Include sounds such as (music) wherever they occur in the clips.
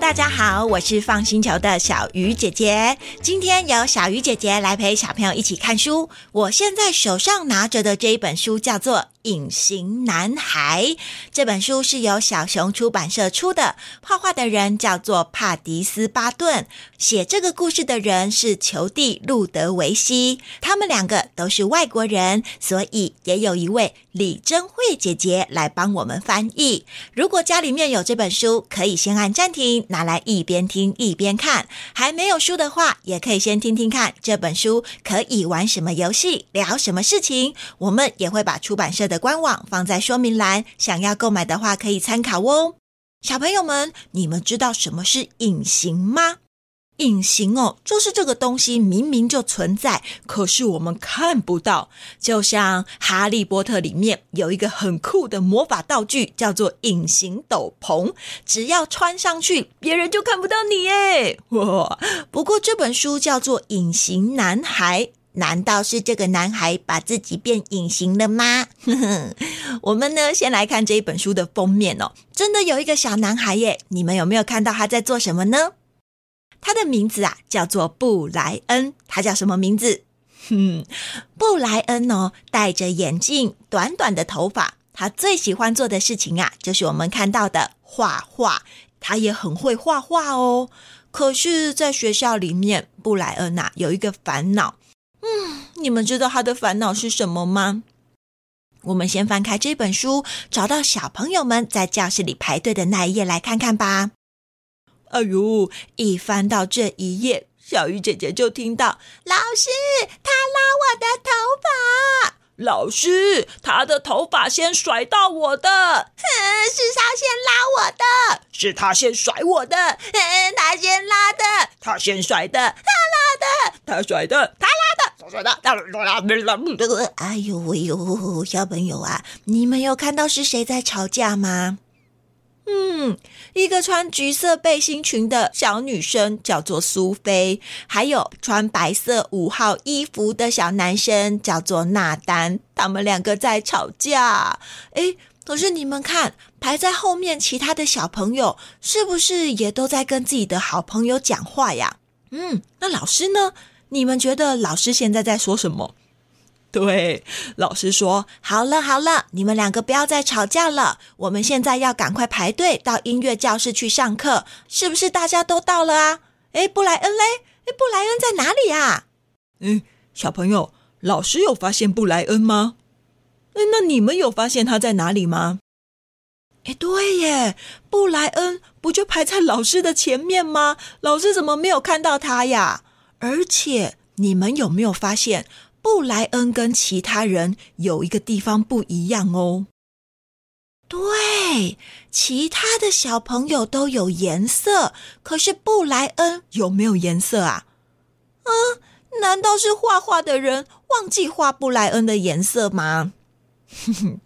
大家好，我是放星球的小鱼姐姐。今天由小鱼姐姐来陪小朋友一起看书。我现在手上拿着的这一本书叫做《隐形男孩》。这本书是由小熊出版社出的，画画的人叫做帕迪斯·巴顿，写这个故事的人是裘蒂·路德维希。他们两个都是外国人，所以也有一位李珍慧姐姐来帮我们翻译。如果家里面有这本书，可以先按暂停。拿来一边听一边看，还没有书的话，也可以先听听看这本书可以玩什么游戏，聊什么事情。我们也会把出版社的官网放在说明栏，想要购买的话可以参考哦。小朋友们，你们知道什么是隐形吗？隐形哦，就是这个东西明明就存在，可是我们看不到。就像《哈利波特》里面有一个很酷的魔法道具，叫做隐形斗篷，只要穿上去，别人就看不到你耶！哇！不过这本书叫做《隐形男孩》，难道是这个男孩把自己变隐形了吗？呵呵，我们呢，先来看这一本书的封面哦，真的有一个小男孩耶！你们有没有看到他在做什么呢？他的名字啊，叫做布莱恩。他叫什么名字？哼，布莱恩哦，戴着眼镜，短短的头发。他最喜欢做的事情啊，就是我们看到的画画。他也很会画画哦。可是，在学校里面，布莱恩呐、啊，有一个烦恼。嗯，你们知道他的烦恼是什么吗？我们先翻开这本书，找到小朋友们在教室里排队的那一页来看看吧。哎呦！一翻到这一页，小鱼姐姐就听到老师他拉我的头发，老师他的头发先甩到我的，哼，是他先拉我的，是他先甩我的，哼，他先拉的，他先甩的，他拉的，他甩的，他拉的，他甩的，他拉的。哎呦喂呦，小朋友啊，你们有看到是谁在吵架吗？嗯，一个穿橘色背心裙的小女生叫做苏菲，还有穿白色五号衣服的小男生叫做纳丹，他们两个在吵架。诶，可是你们看，排在后面其他的小朋友是不是也都在跟自己的好朋友讲话呀？嗯，那老师呢？你们觉得老师现在在说什么？对，老师说：“好了好了，你们两个不要再吵架了。我们现在要赶快排队到音乐教室去上课，是不是大家都到了啊？诶，布莱恩嘞？诶，布莱恩在哪里呀？嗯，小朋友，老师有发现布莱恩吗？诶，那你们有发现他在哪里吗？诶，对耶，布莱恩不就排在老师的前面吗？老师怎么没有看到他呀？而且你们有没有发现？”布莱恩跟其他人有一个地方不一样哦。对，其他的小朋友都有颜色，可是布莱恩有没有颜色啊？啊，难道是画画的人忘记画布莱恩的颜色吗？哼哼，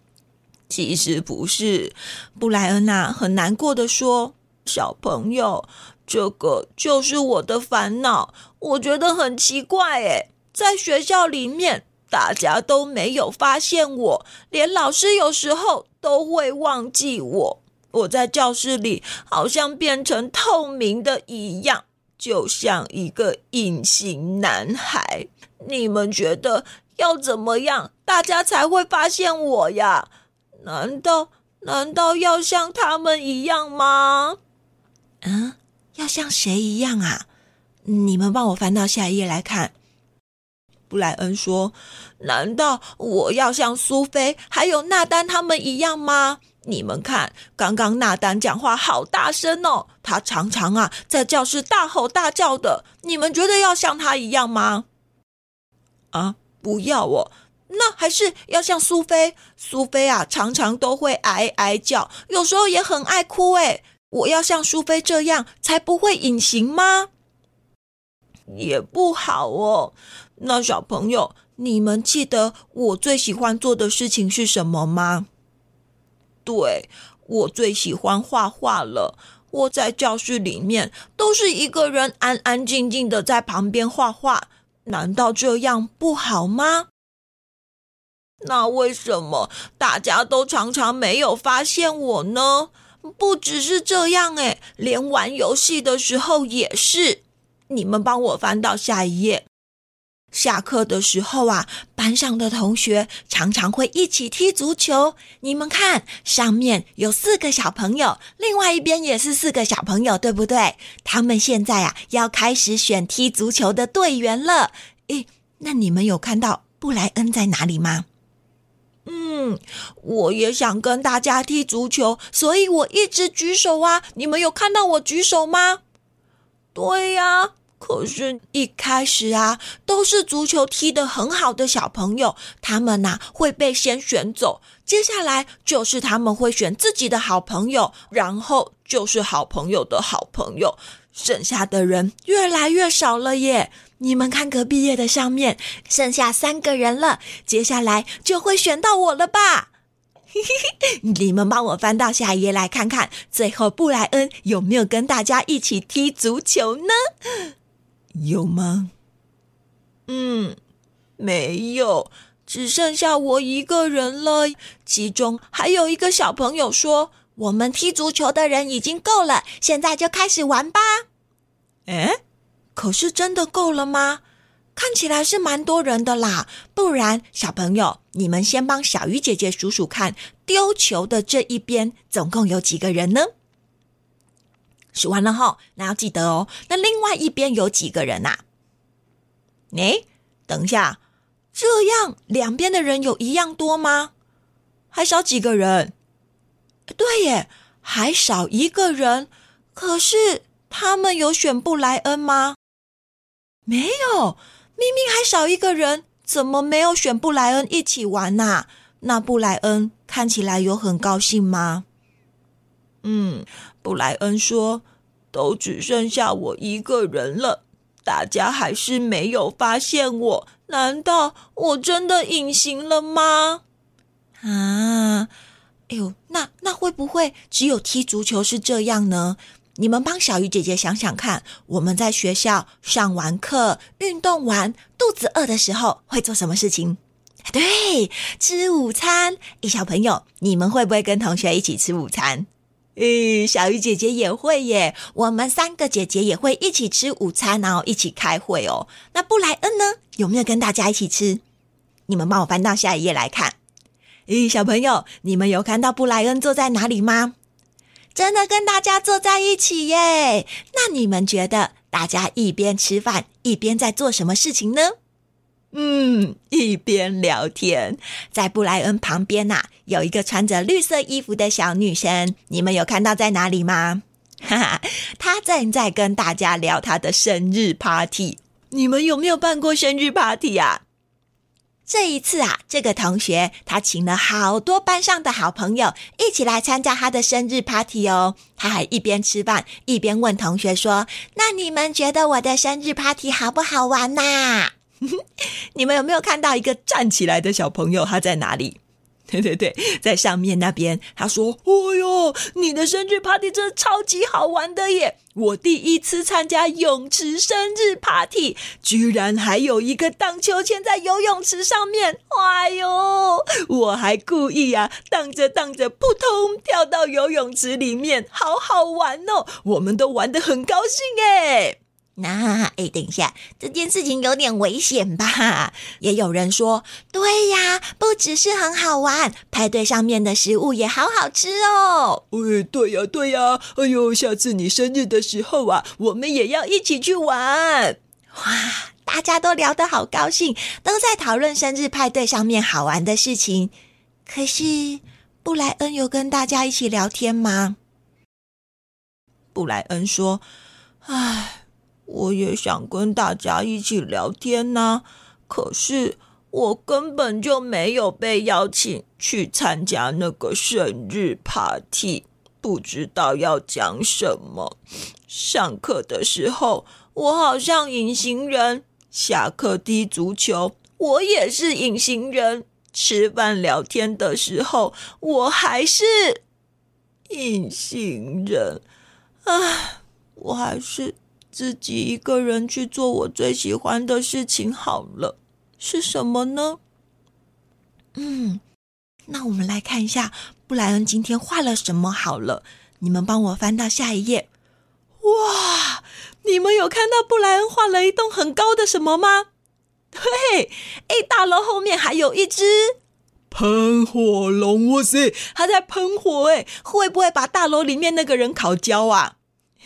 其实不是。布莱恩呐，很难过的说：“小朋友，这个就是我的烦恼，我觉得很奇怪，诶。”在学校里面，大家都没有发现我，连老师有时候都会忘记我。我在教室里好像变成透明的一样，就像一个隐形男孩。你们觉得要怎么样，大家才会发现我呀？难道难道要像他们一样吗？嗯，要像谁一样啊？你们帮我翻到下一页来看。布莱恩说：“难道我要像苏菲还有纳丹他们一样吗？你们看，刚刚纳丹讲话好大声哦，他常常啊在教室大吼大叫的。你们觉得要像他一样吗？啊，不要哦。那还是要像苏菲，苏菲啊，常常都会哀哀叫，有时候也很爱哭。诶，我要像苏菲这样，才不会隐形吗？也不好哦。那小朋友，你们记得我最喜欢做的事情是什么吗？对，我最喜欢画画了。我在教室里面都是一个人安安静静的在旁边画画，难道这样不好吗？那为什么大家都常常没有发现我呢？不只是这样，诶，连玩游戏的时候也是。你们帮我翻到下一页。下课的时候啊，班上的同学常常会一起踢足球。你们看，上面有四个小朋友，另外一边也是四个小朋友，对不对？他们现在啊，要开始选踢足球的队员了。诶，那你们有看到布莱恩在哪里吗？嗯，我也想跟大家踢足球，所以我一直举手啊。你们有看到我举手吗？对呀。可是，一开始啊，都是足球踢得很好的小朋友，他们呐会被先选走。接下来就是他们会选自己的好朋友，然后就是好朋友的好朋友，剩下的人越来越少了耶。你们看隔壁页的上面，剩下三个人了，接下来就会选到我了吧？嘿嘿嘿你们帮我翻到下一页来看看，最后布莱恩有没有跟大家一起踢足球呢？有吗？嗯，没有，只剩下我一个人了。其中还有一个小朋友说：“我们踢足球的人已经够了，现在就开始玩吧。”哎，可是真的够了吗？看起来是蛮多人的啦。不然，小朋友，你们先帮小鱼姐姐数数看，丢球的这一边总共有几个人呢？数完了后，那要记得哦。那另外一边有几个人呐？诶，等一下，这样两边的人有一样多吗？还少几个人？对耶，还少一个人。可是他们有选布莱恩吗？没有，明明还少一个人，怎么没有选布莱恩一起玩呐？那布莱恩看起来有很高兴吗？嗯。布莱恩说：“都只剩下我一个人了，大家还是没有发现我。难道我真的隐形了吗？”啊，哎呦，那那会不会只有踢足球是这样呢？你们帮小鱼姐姐想想看，我们在学校上完课、运动完，肚子饿的时候会做什么事情？对，吃午餐。哎，小朋友，你们会不会跟同学一起吃午餐？诶，小鱼姐姐也会耶。我们三个姐姐也会一起吃午餐，然后一起开会哦。那布莱恩呢？有没有跟大家一起吃？你们帮我翻到下一页来看。诶，小朋友，你们有看到布莱恩坐在哪里吗？真的跟大家坐在一起耶。那你们觉得大家一边吃饭一边在做什么事情呢？嗯，一边聊天，在布莱恩旁边呐、啊，有一个穿着绿色衣服的小女生，你们有看到在哪里吗？哈哈，她正在跟大家聊她的生日 party。你们有没有办过生日 party 啊？这一次啊，这个同学他请了好多班上的好朋友一起来参加他的生日 party 哦。他还一边吃饭一边问同学说：“那你们觉得我的生日 party 好不好玩呐？” (laughs) 你们有没有看到一个站起来的小朋友？他在哪里？(laughs) 对对对，在上面那边。他说：“哦哟，你的生日 party 真的超级好玩的耶！我第一次参加泳池生日 party，居然还有一个荡秋千在游泳池上面。哎呦，我还故意啊，荡着荡着，扑通跳到游泳池里面，好好玩哦！我们都玩得很高兴耶。”那哎，等一下，这件事情有点危险吧？也有人说，对呀，不只是很好玩，派对上面的食物也好好吃哦。哎，对呀，对呀，哎呦，下次你生日的时候啊，我们也要一起去玩。哇，大家都聊得好高兴，都在讨论生日派对上面好玩的事情。可是，布莱恩有跟大家一起聊天吗？布莱恩说：“唉。”我也想跟大家一起聊天呢，可是我根本就没有被邀请去参加那个生日 party，不知道要讲什么。上课的时候，我好像隐形人；下课踢足球，我也是隐形人；吃饭聊天的时候，我还是隐形人。唉，我还是。自己一个人去做我最喜欢的事情好了，是什么呢？嗯，那我们来看一下布莱恩今天画了什么好了。你们帮我翻到下一页。哇，你们有看到布莱恩画了一栋很高的什么吗？对，哎，大楼后面还有一只喷火龙。哇塞，它在喷火哎，会不会把大楼里面那个人烤焦啊？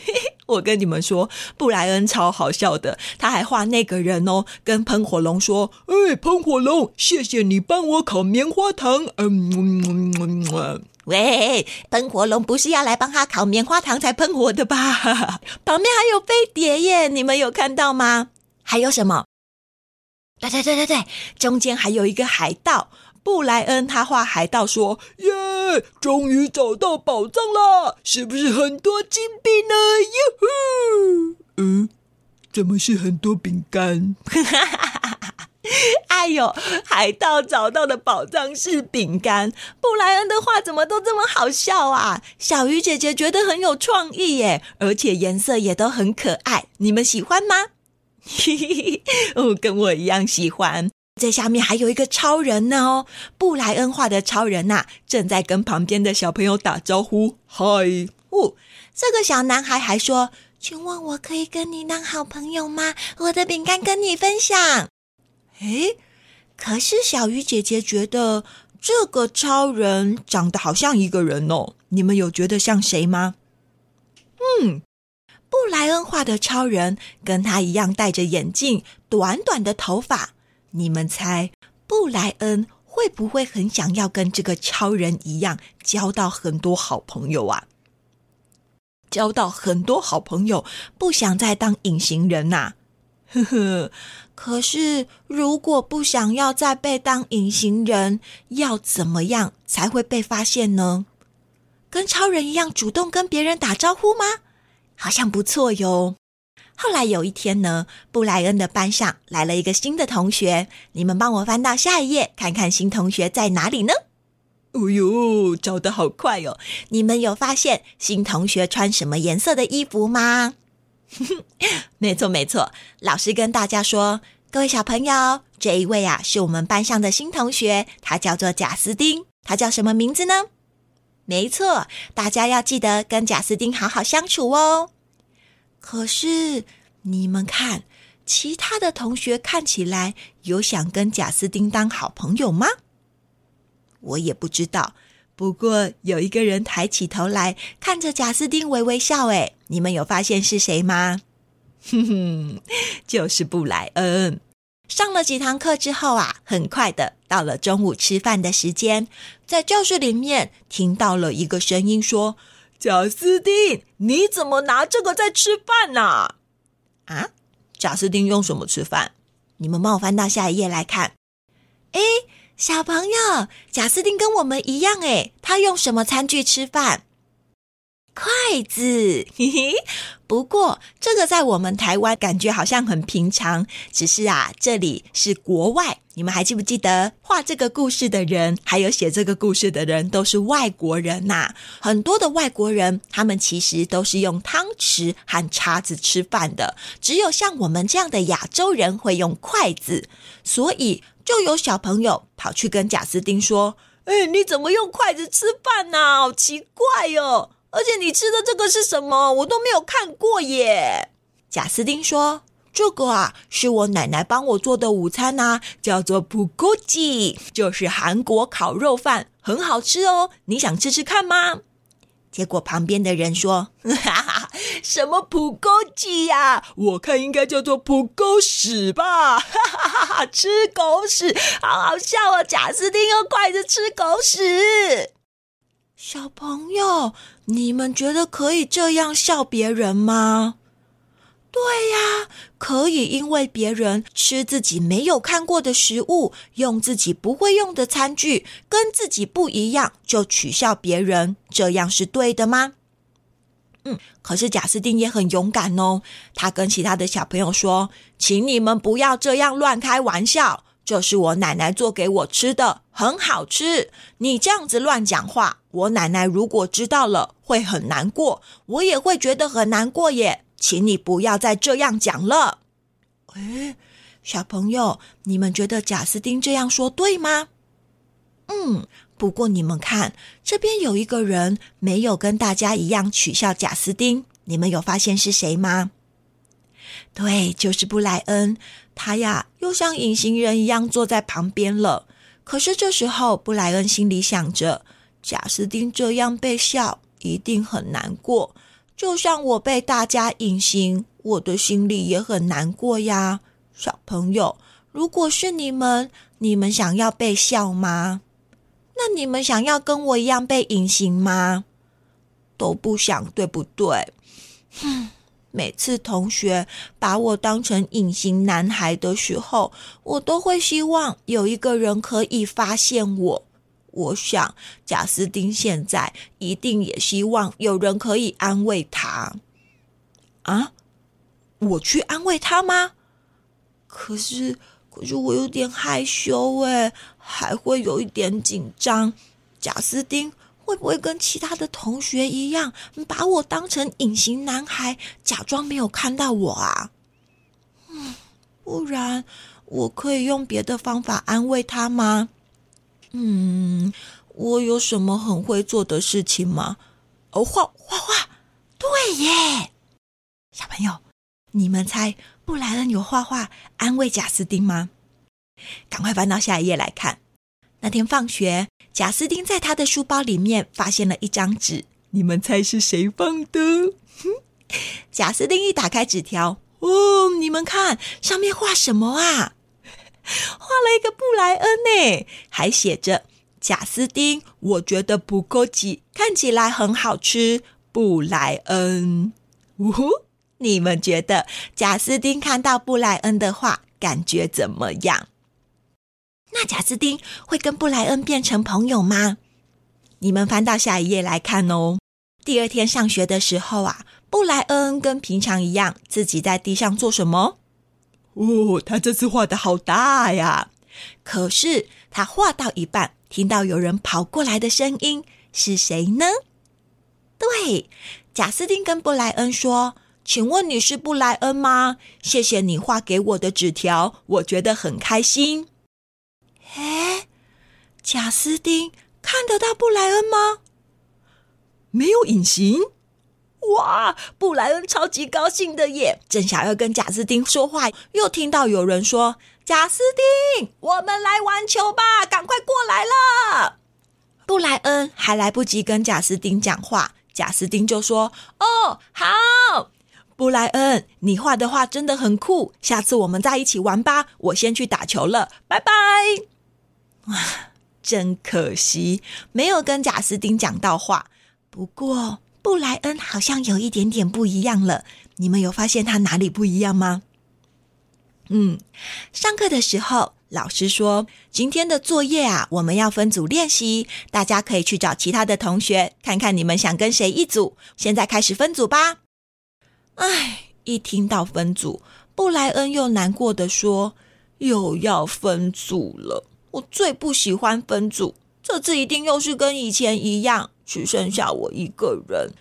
嘿嘿，我跟你们说，布莱恩超好笑的，他还画那个人哦，跟喷火龙说：“哎，喷火龙，谢谢你帮我烤棉花糖。”嗯，嗯，嗯，嗯，喂，喷火龙不是要来帮他烤棉花糖才喷火的吧？(laughs) 旁边还有飞碟耶，你们有看到吗？还有什么？对对对对对，中间还有一个海盗。布莱恩他画海盗说：“耶，终于找到宝藏了，是不是很多金币呢？哟呼，嗯，怎么是很多饼干？(laughs) 哎呦，海盗找到的宝藏是饼干。布莱恩的画怎么都这么好笑啊？小鱼姐姐觉得很有创意耶，而且颜色也都很可爱，你们喜欢吗？嘿嘿嘿，哦，跟我一样喜欢。”在下面还有一个超人呢哦，布莱恩画的超人呐、啊，正在跟旁边的小朋友打招呼。嗨，哦，这个小男孩还说：“请问我可以跟你当好朋友吗？我的饼干跟你分享。”诶，可是小鱼姐姐觉得这个超人长得好像一个人哦，你们有觉得像谁吗？嗯，布莱恩画的超人跟他一样戴着眼镜，短短的头发。你们猜，布莱恩会不会很想要跟这个超人一样，交到很多好朋友啊？交到很多好朋友，不想再当隐形人呐？呵呵。可是，如果不想要再被当隐形人，要怎么样才会被发现呢？跟超人一样，主动跟别人打招呼吗？好像不错哟。后来有一天呢，布莱恩的班上来了一个新的同学。你们帮我翻到下一页，看看新同学在哪里呢？哦呦，找得好快哦！你们有发现新同学穿什么颜色的衣服吗？(laughs) 没错，没错。老师跟大家说，各位小朋友，这一位啊是我们班上的新同学，他叫做贾斯汀。他叫什么名字呢？没错，大家要记得跟贾斯汀好好相处哦。可是，你们看，其他的同学看起来有想跟贾斯汀当好朋友吗？我也不知道。不过有一个人抬起头来看着贾斯汀微微笑，诶，你们有发现是谁吗？哼哼，就是布莱恩。上了几堂课之后啊，很快的到了中午吃饭的时间，在教室里面听到了一个声音说。贾斯汀，你怎么拿这个在吃饭呢？啊，贾斯汀用什么吃饭？你们帮我翻到下一页来看。哎，小朋友，贾斯汀跟我们一样，哎，他用什么餐具吃饭？筷子，嘿嘿。不过这个在我们台湾感觉好像很平常，只是啊，这里是国外。你们还记不记得画这个故事的人，还有写这个故事的人都是外国人呐？很多的外国人，他们其实都是用汤匙和叉子吃饭的，只有像我们这样的亚洲人会用筷子。所以就有小朋友跑去跟贾斯汀说：“哎，你怎么用筷子吃饭呢？好奇怪哟！而且你吃的这个是什么？我都没有看过耶。”贾斯汀说。这个啊，是我奶奶帮我做的午餐呐、啊，叫做普古吉，就是韩国烤肉饭，很好吃哦。你想吃吃看吗？结果旁边的人说：“哈 (laughs) 哈，什么普古吉呀？我看应该叫做普狗屎吧！”哈哈哈，吃狗屎，好好笑哦！贾斯汀用筷子吃狗屎。小朋友，你们觉得可以这样笑别人吗？对呀，可以因为别人吃自己没有看过的食物，用自己不会用的餐具，跟自己不一样，就取笑别人，这样是对的吗？嗯，可是贾斯汀也很勇敢哦，他跟其他的小朋友说：“请你们不要这样乱开玩笑，这是我奶奶做给我吃的，很好吃。你这样子乱讲话，我奶奶如果知道了会很难过，我也会觉得很难过耶。”请你不要再这样讲了。诶，小朋友，你们觉得贾斯汀这样说对吗？嗯，不过你们看，这边有一个人没有跟大家一样取笑贾斯汀，你们有发现是谁吗？对，就是布莱恩。他呀，又像隐形人一样坐在旁边了。可是这时候，布莱恩心里想着，贾斯汀这样被笑，一定很难过。就像我被大家隐形，我的心里也很难过呀。小朋友，如果是你们，你们想要被笑吗？那你们想要跟我一样被隐形吗？都不想，对不对？哼，每次同学把我当成隐形男孩的时候，我都会希望有一个人可以发现我。我想，贾斯汀现在一定也希望有人可以安慰他。啊，我去安慰他吗？可是，可是我有点害羞哎，还会有一点紧张。贾斯汀会不会跟其他的同学一样，把我当成隐形男孩，假装没有看到我啊？嗯，不然我可以用别的方法安慰他吗？嗯，我有什么很会做的事情吗？哦，画画画，对耶！小朋友，你们猜布莱恩有画画安慰贾斯汀吗？赶快翻到下一页来看。那天放学，贾斯汀在他的书包里面发现了一张纸，你们猜是谁放的？(laughs) 贾斯汀一打开纸条，哦，你们看上面画什么啊？(laughs) 画了一个布莱恩呢，还写着“贾斯汀，我觉得不够挤，看起来很好吃。”布莱恩，呜呼！你们觉得贾斯汀看到布莱恩的画，感觉怎么样？那贾斯汀会跟布莱恩变成朋友吗？你们翻到下一页来看哦。第二天上学的时候啊，布莱恩跟平常一样，自己在地上做什么？哦，他这次画的好大呀！可是他画到一半，听到有人跑过来的声音，是谁呢？对，贾斯汀跟布莱恩说：“请问你是布莱恩吗？谢谢你画给我的纸条，我觉得很开心。”哎，贾斯汀看得到布莱恩吗？没有隐形。哇，布莱恩超级高兴的耶！正想要跟贾斯汀说话，又听到有人说：“贾斯汀，我们来玩球吧，赶快过来了。”布莱恩还来不及跟贾斯汀讲话，贾斯汀就说：“哦，好，布莱恩，你画的画真的很酷，下次我们再一起玩吧。我先去打球了，拜拜。”哇，(laughs) 真可惜，没有跟贾斯汀讲到话。不过。布莱恩好像有一点点不一样了，你们有发现他哪里不一样吗？嗯，上课的时候，老师说今天的作业啊，我们要分组练习，大家可以去找其他的同学，看看你们想跟谁一组。现在开始分组吧。哎，一听到分组，布莱恩又难过的说：“又要分组了，我最不喜欢分组，这次一定又是跟以前一样。”只剩下我一个人，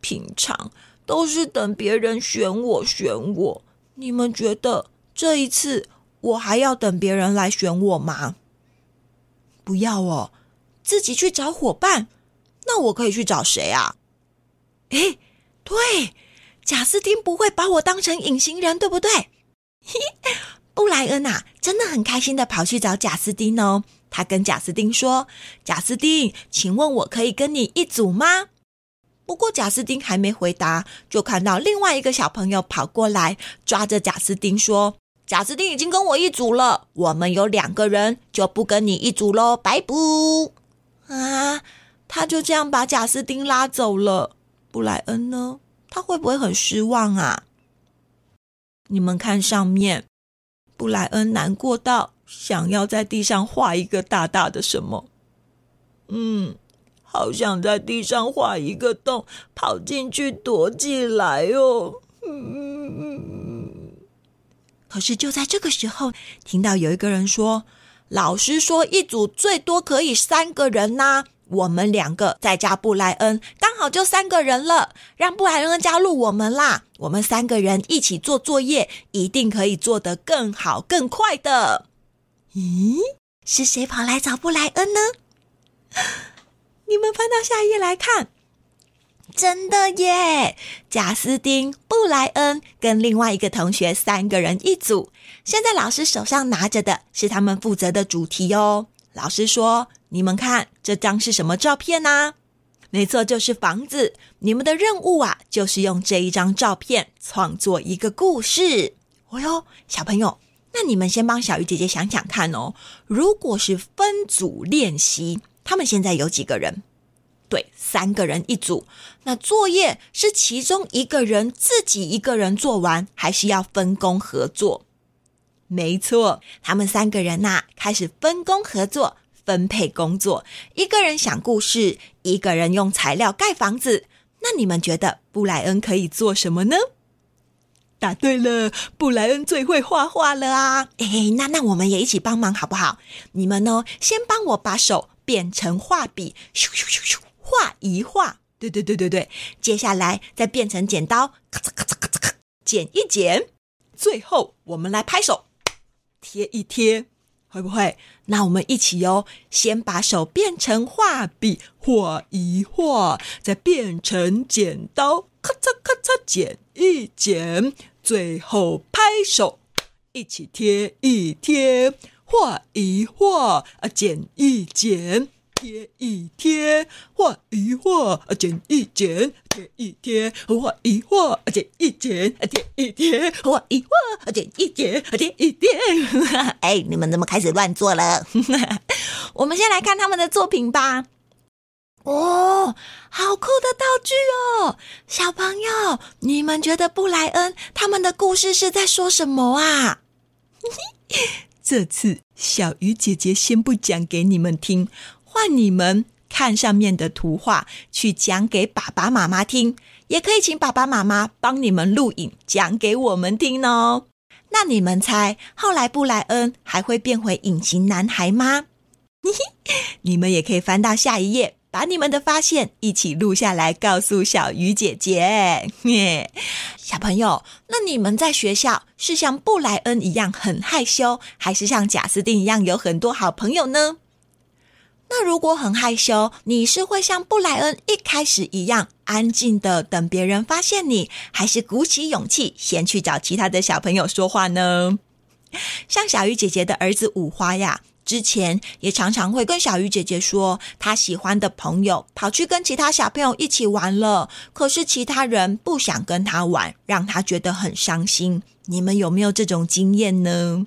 平常都是等别人选我选我。你们觉得这一次我还要等别人来选我吗？不要哦，自己去找伙伴。那我可以去找谁啊？诶，对，贾斯汀不会把我当成隐形人，对不对？(laughs) 布莱恩啊，真的很开心的跑去找贾斯汀哦。他跟贾斯汀说：“贾斯汀，请问我可以跟你一组吗？”不过贾斯汀还没回答，就看到另外一个小朋友跑过来，抓着贾斯汀说：“贾斯汀已经跟我一组了，我们有两个人，就不跟你一组喽，拜拜。”啊，他就这样把贾斯汀拉走了。布莱恩呢？他会不会很失望啊？你们看上面，布莱恩难过到想要在地上画一个大大的什么。嗯，好想在地上画一个洞，跑进去躲起来哦。可是就在这个时候，听到有一个人说：“老师说一组最多可以三个人呐。”我们两个再加布莱恩，刚好就三个人了。让布莱恩加入我们啦！我们三个人一起做作业，一定可以做得更好、更快的。咦，是谁跑来找布莱恩呢？(gasps) 你们翻到下一页来看，真的耶！贾斯汀、布莱恩跟另外一个同学三个人一组。现在老师手上拿着的是他们负责的主题哦。老师说：“你们看这张是什么照片呢？没错，就是房子。你们的任务啊，就是用这一张照片创作一个故事。哦哟，小朋友，那你们先帮小鱼姐姐想想看哦。如果是分组练习，他们现在有几个人？对，三个人一组。那作业是其中一个人自己一个人做完，还是要分工合作？”没错，他们三个人呐、开始分工合作，分配工作。一个人想故事，一个人用材料盖房子。那你们觉得布莱恩可以做什么呢？答对了，布莱恩最会画画了啊！哎，那那我们也一起帮忙好不好？你们呢，先帮我把手变成画笔，咻咻咻咻，画一画。对对对对对，接下来再变成剪刀，咔嚓咔嚓咔嚓咔，剪一剪。最后，我们来拍手。贴一贴，会不会？那我们一起哟，先把手变成画笔，画一画，再变成剪刀，咔嚓咔嚓剪一剪，最后拍手，一起贴一贴，画一画，啊，剪一剪。贴一贴，画一画，剪一剪，贴一贴，画一画，剪一剪，贴一贴，画一画，剪一剪，贴一贴。哎，你们怎么开始乱做了？(laughs) 我们先来看他们的作品吧。哦，好酷的道具哦！小朋友，你们觉得布莱恩他们的故事是在说什么啊？(laughs) 这次小鱼姐姐先不讲给你们听。换你们看上面的图画，去讲给爸爸妈妈听，也可以请爸爸妈妈帮你们录影，讲给我们听哦。那你们猜，后来布莱恩还会变回隐形男孩吗？(laughs) 你们也可以翻到下一页，把你们的发现一起录下来，告诉小鱼姐姐。(laughs) 小朋友，那你们在学校是像布莱恩一样很害羞，还是像贾斯汀一样有很多好朋友呢？那如果很害羞，你是会像布莱恩一开始一样安静的等别人发现你，还是鼓起勇气先去找其他的小朋友说话呢？像小鱼姐姐的儿子五花呀，之前也常常会跟小鱼姐姐说，他喜欢的朋友跑去跟其他小朋友一起玩了，可是其他人不想跟他玩，让他觉得很伤心。你们有没有这种经验呢？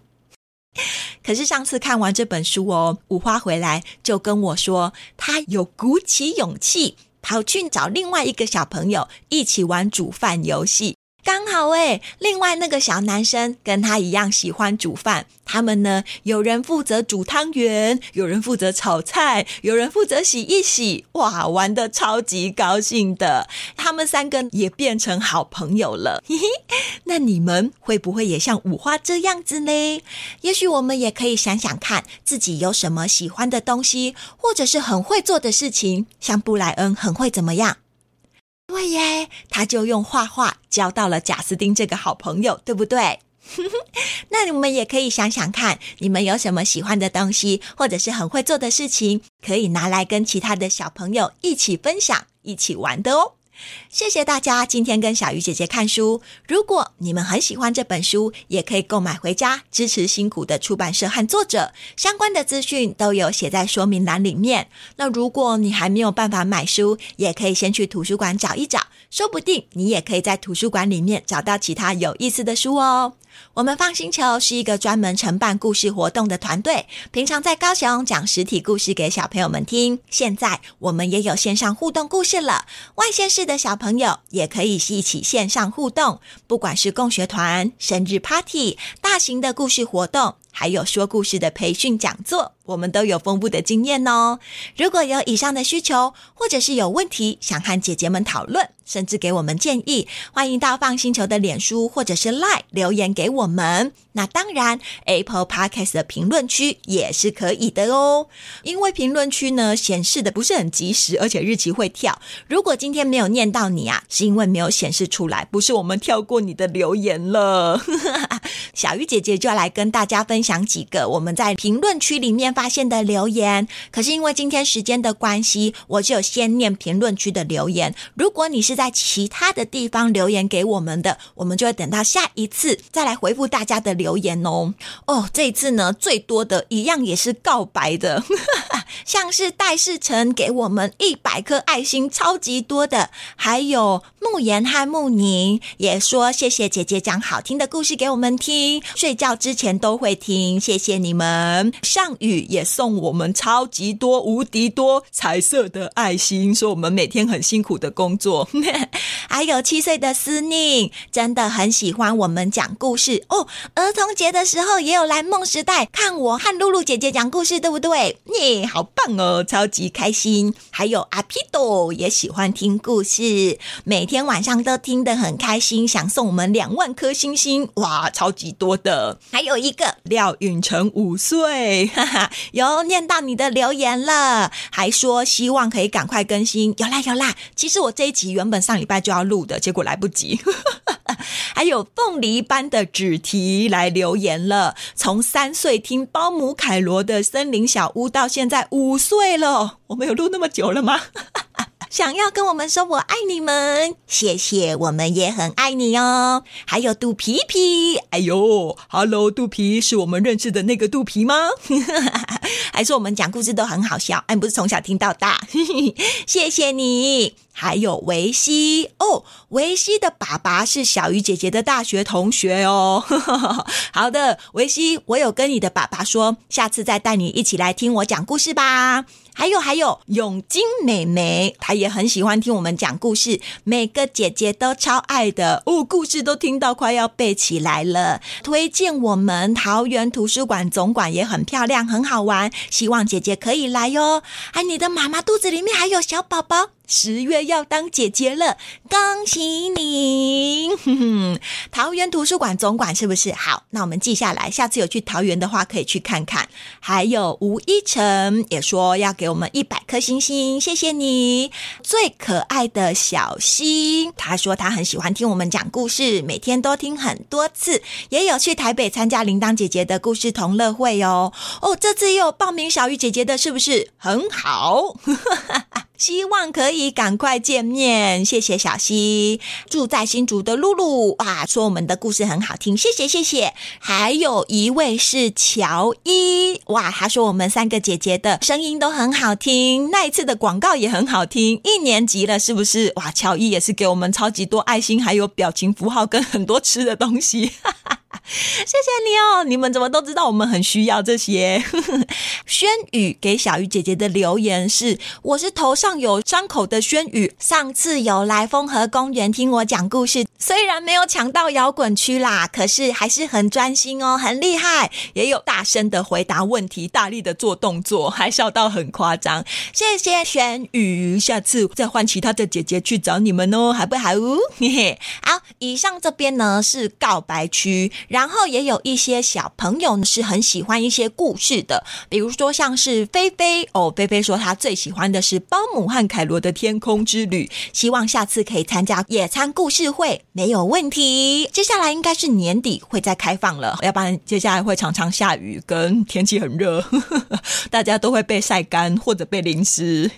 (laughs) 可是上次看完这本书哦，五花回来就跟我说，他有鼓起勇气跑去找另外一个小朋友一起玩煮饭游戏。刚好诶，另外那个小男生跟他一样喜欢煮饭，他们呢，有人负责煮汤圆，有人负责炒菜，有人负责洗一洗，哇，玩得超级高兴的。他们三个也变成好朋友了，(laughs) 嘿嘿。那你们会不会也像五花这样子呢？也许我们也可以想想看，自己有什么喜欢的东西，或者是很会做的事情，像布莱恩很会怎么样？对耶，他就用画画交到了贾斯汀这个好朋友，对不对？(laughs) 那你们也可以想想看，你们有什么喜欢的东西，或者是很会做的事情，可以拿来跟其他的小朋友一起分享、一起玩的哦。谢谢大家今天跟小鱼姐姐看书。如果你们很喜欢这本书，也可以购买回家支持辛苦的出版社和作者。相关的资讯都有写在说明栏里面。那如果你还没有办法买书，也可以先去图书馆找一找，说不定你也可以在图书馆里面找到其他有意思的书哦。我们放星球是一个专门承办故事活动的团队，平常在高雄讲实体故事给小朋友们听。现在我们也有线上互动故事了，外县市的小朋友也可以一起线上互动，不管是共学团、生日 party、大型的故事活动。还有说故事的培训讲座，我们都有丰富的经验哦。如果有以上的需求，或者是有问题想和姐姐们讨论，甚至给我们建议，欢迎到放星球的脸书或者是 lie 留言给我们。那当然，Apple Podcast 的评论区也是可以的哦。因为评论区呢显示的不是很及时，而且日期会跳。如果今天没有念到你啊，是因为没有显示出来，不是我们跳过你的留言了。(laughs) 小鱼姐姐就要来跟大家分享几个我们在评论区里面发现的留言。可是因为今天时间的关系，我就先念评论区的留言。如果你是在其他的地方留言给我们的，我们就会等到下一次再来回复大家的留言。留言哦哦，这一次呢，最多的一样也是告白的，像是戴世成给我们一百颗爱心，超级多的，还有慕言和慕宁也说谢谢姐姐讲好听的故事给我们听，睡觉之前都会听，谢谢你们。上雨也送我们超级多、无敌多彩色的爱心，说我们每天很辛苦的工作。(laughs) 还有七岁的思宁真的很喜欢我们讲故事哦，儿童节的时候也有来梦时代看我和露露姐姐讲故事，对不对？耶，好棒哦，超级开心。还有阿皮朵也喜欢听故事，每天晚上都听得很开心，想送我们两万颗星星，哇，超级多的。还有一个廖允成五岁，哈哈，有念到你的留言了，还说希望可以赶快更新。有啦有啦，其实我这一集原本上礼拜就要录的，结果来不及。(laughs) 还有凤梨般的纸题来留言了，从三岁听包姆凯罗的森林小屋到现在五岁了，我们有录那么久了吗？想要跟我们说我爱你们，谢谢，我们也很爱你哦。还有肚皮皮，哎呦，Hello，肚皮是我们认识的那个肚皮吗？(laughs) 还是我们讲故事都很好笑，哎，不是从小听到大，(laughs) 谢谢你。还有维西哦，维西的爸爸是小鱼姐姐的大学同学哦。(laughs) 好的，维西，我有跟你的爸爸说，下次再带你一起来听我讲故事吧。还有还有，永金妹妹，她也很喜欢听我们讲故事，每个姐姐都超爱的哦，故事都听到快要背起来了。推荐我们桃园图书馆总馆也很漂亮，很好玩，希望姐姐可以来哟。哎，你的妈妈肚子里面还有小宝宝。十月要当姐姐了，恭喜你！(laughs) 桃园图书馆总管是不是？好，那我们记下来，下次有去桃园的话可以去看看。还有吴一成也说要给我们一百颗星星，谢谢你。最可爱的小溪，他说他很喜欢听我们讲故事，每天都听很多次，也有去台北参加铃铛姐姐的故事同乐会哦。哦，这次又有报名小鱼姐姐的，是不是很好？希望可以赶快见面，谢谢小溪。住在新竹的露露哇，说我们的故事很好听，谢谢谢谢。还有一位是乔伊，哇，他说我们三个姐姐的声音都很好听，那一次的广告也很好听。一年级了是不是？哇，乔伊也是给我们超级多爱心，还有表情符号跟很多吃的东西。哈哈。(laughs) 谢谢你哦！你们怎么都知道我们很需要这些？(laughs) 轩宇给小鱼姐姐的留言是：我是头上有伤口的轩宇，上次有来丰和公园听我讲故事，虽然没有抢到摇滚区啦，可是还是很专心哦，很厉害，也有大声的回答问题，大力的做动作，还笑到很夸张。谢谢轩宇，下次再换其他的姐姐去找你们哦，好不好？嘿嘿，好，以上这边呢是告白区。然后也有一些小朋友是很喜欢一些故事的，比如说像是菲菲哦，菲菲说她最喜欢的是包姆和凯罗的天空之旅，希望下次可以参加野餐故事会，没有问题。接下来应该是年底会再开放了，要不然接下来会常常下雨跟天气很热，大家都会被晒干或者被淋湿。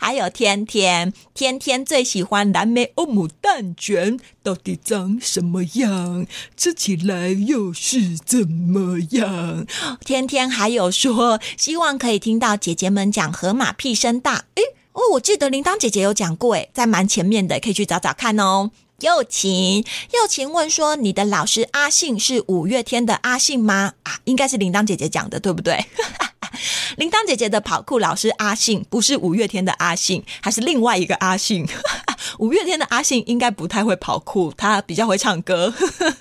还有天天，天天最喜欢蓝莓欧姆蛋卷，到底长什么样？吃起来。又是怎么样？天天还有说，希望可以听到姐姐们讲河马屁声大。诶哦，我记得铃铛姐姐有讲过，诶在蛮前面的，可以去找找看哦。又晴，又晴问说：“你的老师阿信是五月天的阿信吗？”啊，应该是铃铛姐姐讲的，对不对？(laughs) 铃铛姐姐的跑酷老师阿信不是五月天的阿信，还是另外一个阿信。(laughs) 五月天的阿信应该不太会跑酷，他比较会唱歌。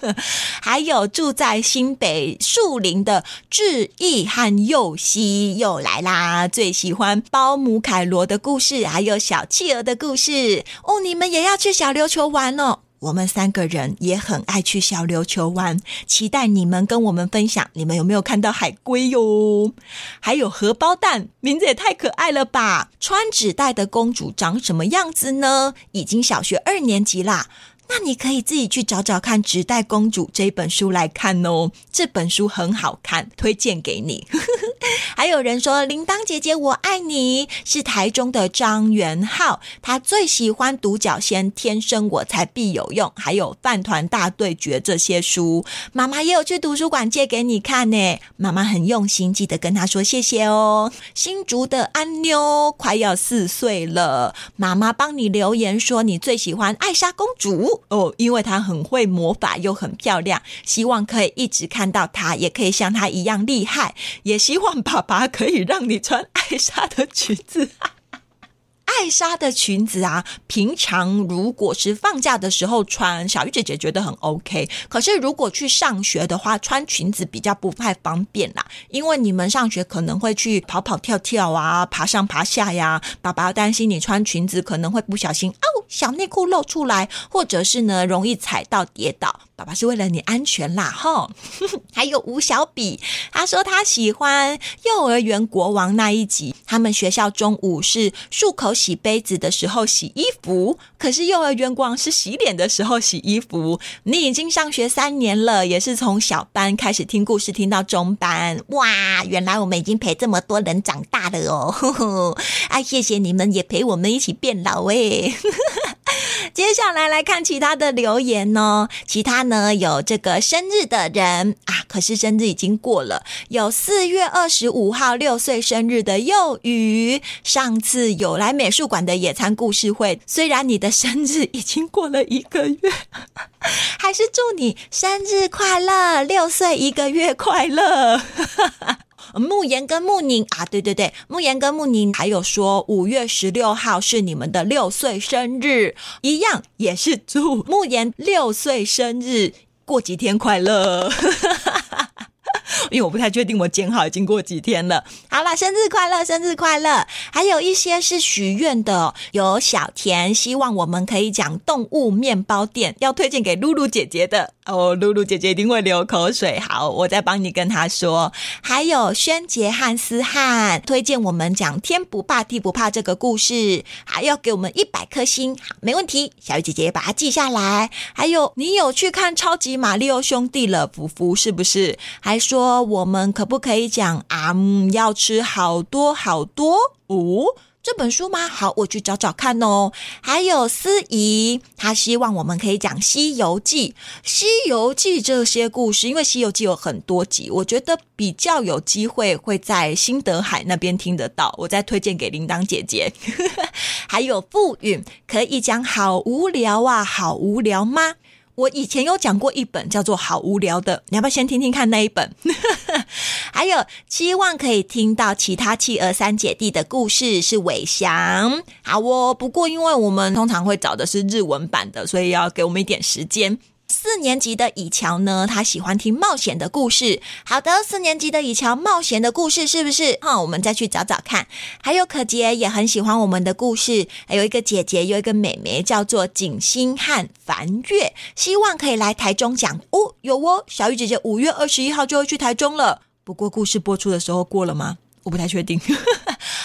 (laughs) 还有住在新北树林的志毅和佑熙又来啦，最喜欢包姆凯罗的故事，还有小企鹅的故事哦。你们也要去小琉球玩哦。我们三个人也很爱去小琉球玩，期待你们跟我们分享，你们有没有看到海龟哟？还有荷包蛋，名字也太可爱了吧！穿纸袋的公主长什么样子呢？已经小学二年级啦。那你可以自己去找找看《纸袋公主》这本书来看哦，这本书很好看，推荐给你。还有人说：“铃铛姐姐，我爱你。”是台中的张元浩，他最喜欢《独角仙》《天生我才必有用》，还有《饭团大对决》这些书。妈妈也有去图书馆借给你看呢。妈妈很用心，记得跟他说谢谢哦。新竹的安妞快要四岁了，妈妈帮你留言说你最喜欢艾莎公主。哦，因为她很会魔法，又很漂亮，希望可以一直看到她，也可以像她一样厉害。也希望爸爸可以让你穿艾莎的裙子。(laughs) 艾莎的裙子啊，平常如果是放假的时候穿，小鱼姐姐觉得很 OK。可是如果去上学的话，穿裙子比较不太方便啦，因为你们上学可能会去跑跑跳跳啊，爬上爬下呀。爸爸担心你穿裙子可能会不小心哦，小内裤露出来，或者是呢容易踩到跌倒。爸爸是为了你安全啦，哈。(laughs) 还有吴小比，他说他喜欢幼儿园国王那一集，他们学校中午是漱口洗杯子的时候洗衣服，可是幼儿园国王是洗脸的时候洗衣服。你已经上学三年了，也是从小班开始听故事听到中班，哇，原来我们已经陪这么多人长大了哦，呵呵，啊，谢谢你们也陪我们一起变老诶。接下来来看其他的留言哦，其他呢有这个生日的人。啊，可是生日已经过了，有四月二十五号六岁生日的幼宇，上次有来美术馆的野餐故事会，虽然你的生日已经过了一个月，(laughs) 还是祝你生日快乐，六岁一个月快乐。慕言跟慕宁啊，对对对，慕言跟慕宁还有说五月十六号是你们的六岁生日，一样也是祝慕言六岁生日过几天快乐。(laughs) 因为我不太确定我剪好已经过几天了。好了，生日快乐，生日快乐！还有一些是许愿的，有小田希望我们可以讲动物面包店，要推荐给露露姐姐的哦。露露姐姐一定会流口水。好，我再帮你跟她说。还有轩杰汉斯汉推荐我们讲天不怕地不怕这个故事，还要给我们一百颗星。好，没问题，小雨姐姐把它记下来。还有，你有去看超级玛利欧兄弟了？福福是不是？还说。我们可不可以讲啊？嗯，要吃好多好多哦？这本书吗？好，我去找找看哦。还有司仪，他希望我们可以讲《西游记》。《西游记》这些故事，因为《西游记》有很多集，我觉得比较有机会会在新德海那边听得到。我再推荐给铃铛姐姐。(laughs) 还有傅允，可以讲好无聊啊，好无聊吗？我以前有讲过一本叫做《好无聊的》，你要不要先听听看那一本？(laughs) 还有希望可以听到其他企鹅三姐弟的故事，是伟翔。好哦，不过因为我们通常会找的是日文版的，所以要给我们一点时间。四年级的以乔呢，他喜欢听冒险的故事。好的，四年级的以乔，冒险的故事是不是？哈，我们再去找找看。还有可杰也很喜欢我们的故事。还有一个姐姐，有一个妹妹叫做景星和凡月，希望可以来台中讲哦。有哦，小雨姐姐五月二十一号就会去台中了。不过故事播出的时候过了吗？我不太确定。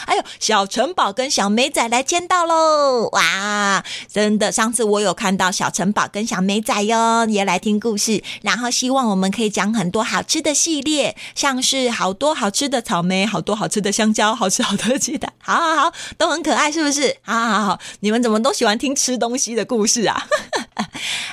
还有小城堡跟小美仔来签到喽！哇，真的，上次我有看到小城堡跟小美仔哟，也来听故事。然后希望我们可以讲很多好吃的系列，像是好多好吃的草莓，好多好吃的香蕉，好吃好多的鸡蛋，好好好，都很可爱，是不是？好好好，你们怎么都喜欢听吃东西的故事啊？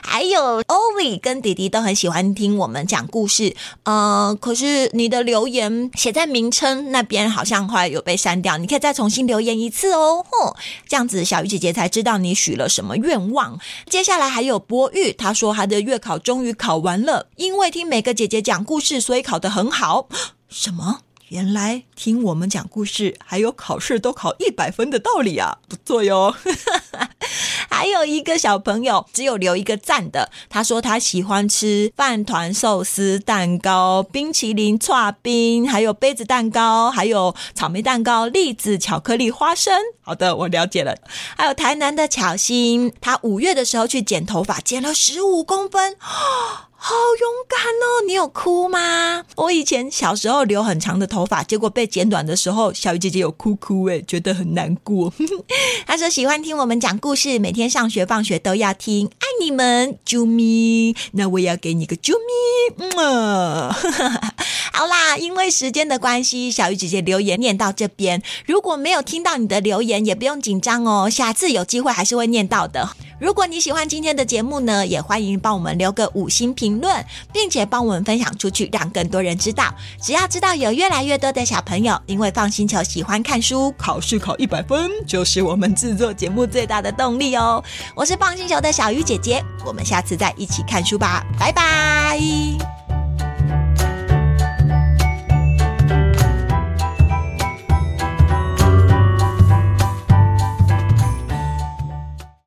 还有欧里跟弟弟都很喜欢听我们讲故事。呃，可是你的留言写在名称那边，好像后来有被删掉。你可以再重新留言一次哦。哼，这样子小鱼姐姐才知道你许了什么愿望。接下来还有博玉，他说他的月考终于考完了，因为听每个姐姐讲故事，所以考得很好。什么？原来听我们讲故事，还有考试都考一百分的道理啊，不错哟。(laughs) 还有一个小朋友只有留一个赞的，他说他喜欢吃饭团、寿司、蛋糕、冰淇淋、串冰，还有杯子蛋糕，还有草莓蛋糕、栗子、巧克力、花生。好的，我了解了。还有台南的巧心，他五月的时候去剪头发，剪了十五公分。好勇敢哦！你有哭吗？我以前小时候留很长的头发，结果被剪短的时候，小鱼姐姐有哭哭诶，觉得很难过。(laughs) 她说喜欢听我们讲故事，每天上学放学都要听，爱你们，啾咪。那我也要给你个啾咪。嗯，(laughs) 好啦，因为时间的关系，小鱼姐姐留言念到这边。如果没有听到你的留言，也不用紧张哦，下次有机会还是会念到的。如果你喜欢今天的节目呢，也欢迎帮我们留个五星评论，并且帮我们分享出去，让更多人知道。只要知道有越来越多的小朋友因为放星球喜欢看书，考试考一百分，就是我们制作节目最大的动力哦。我是放星球的小鱼姐姐，我们下次再一起看书吧，拜拜。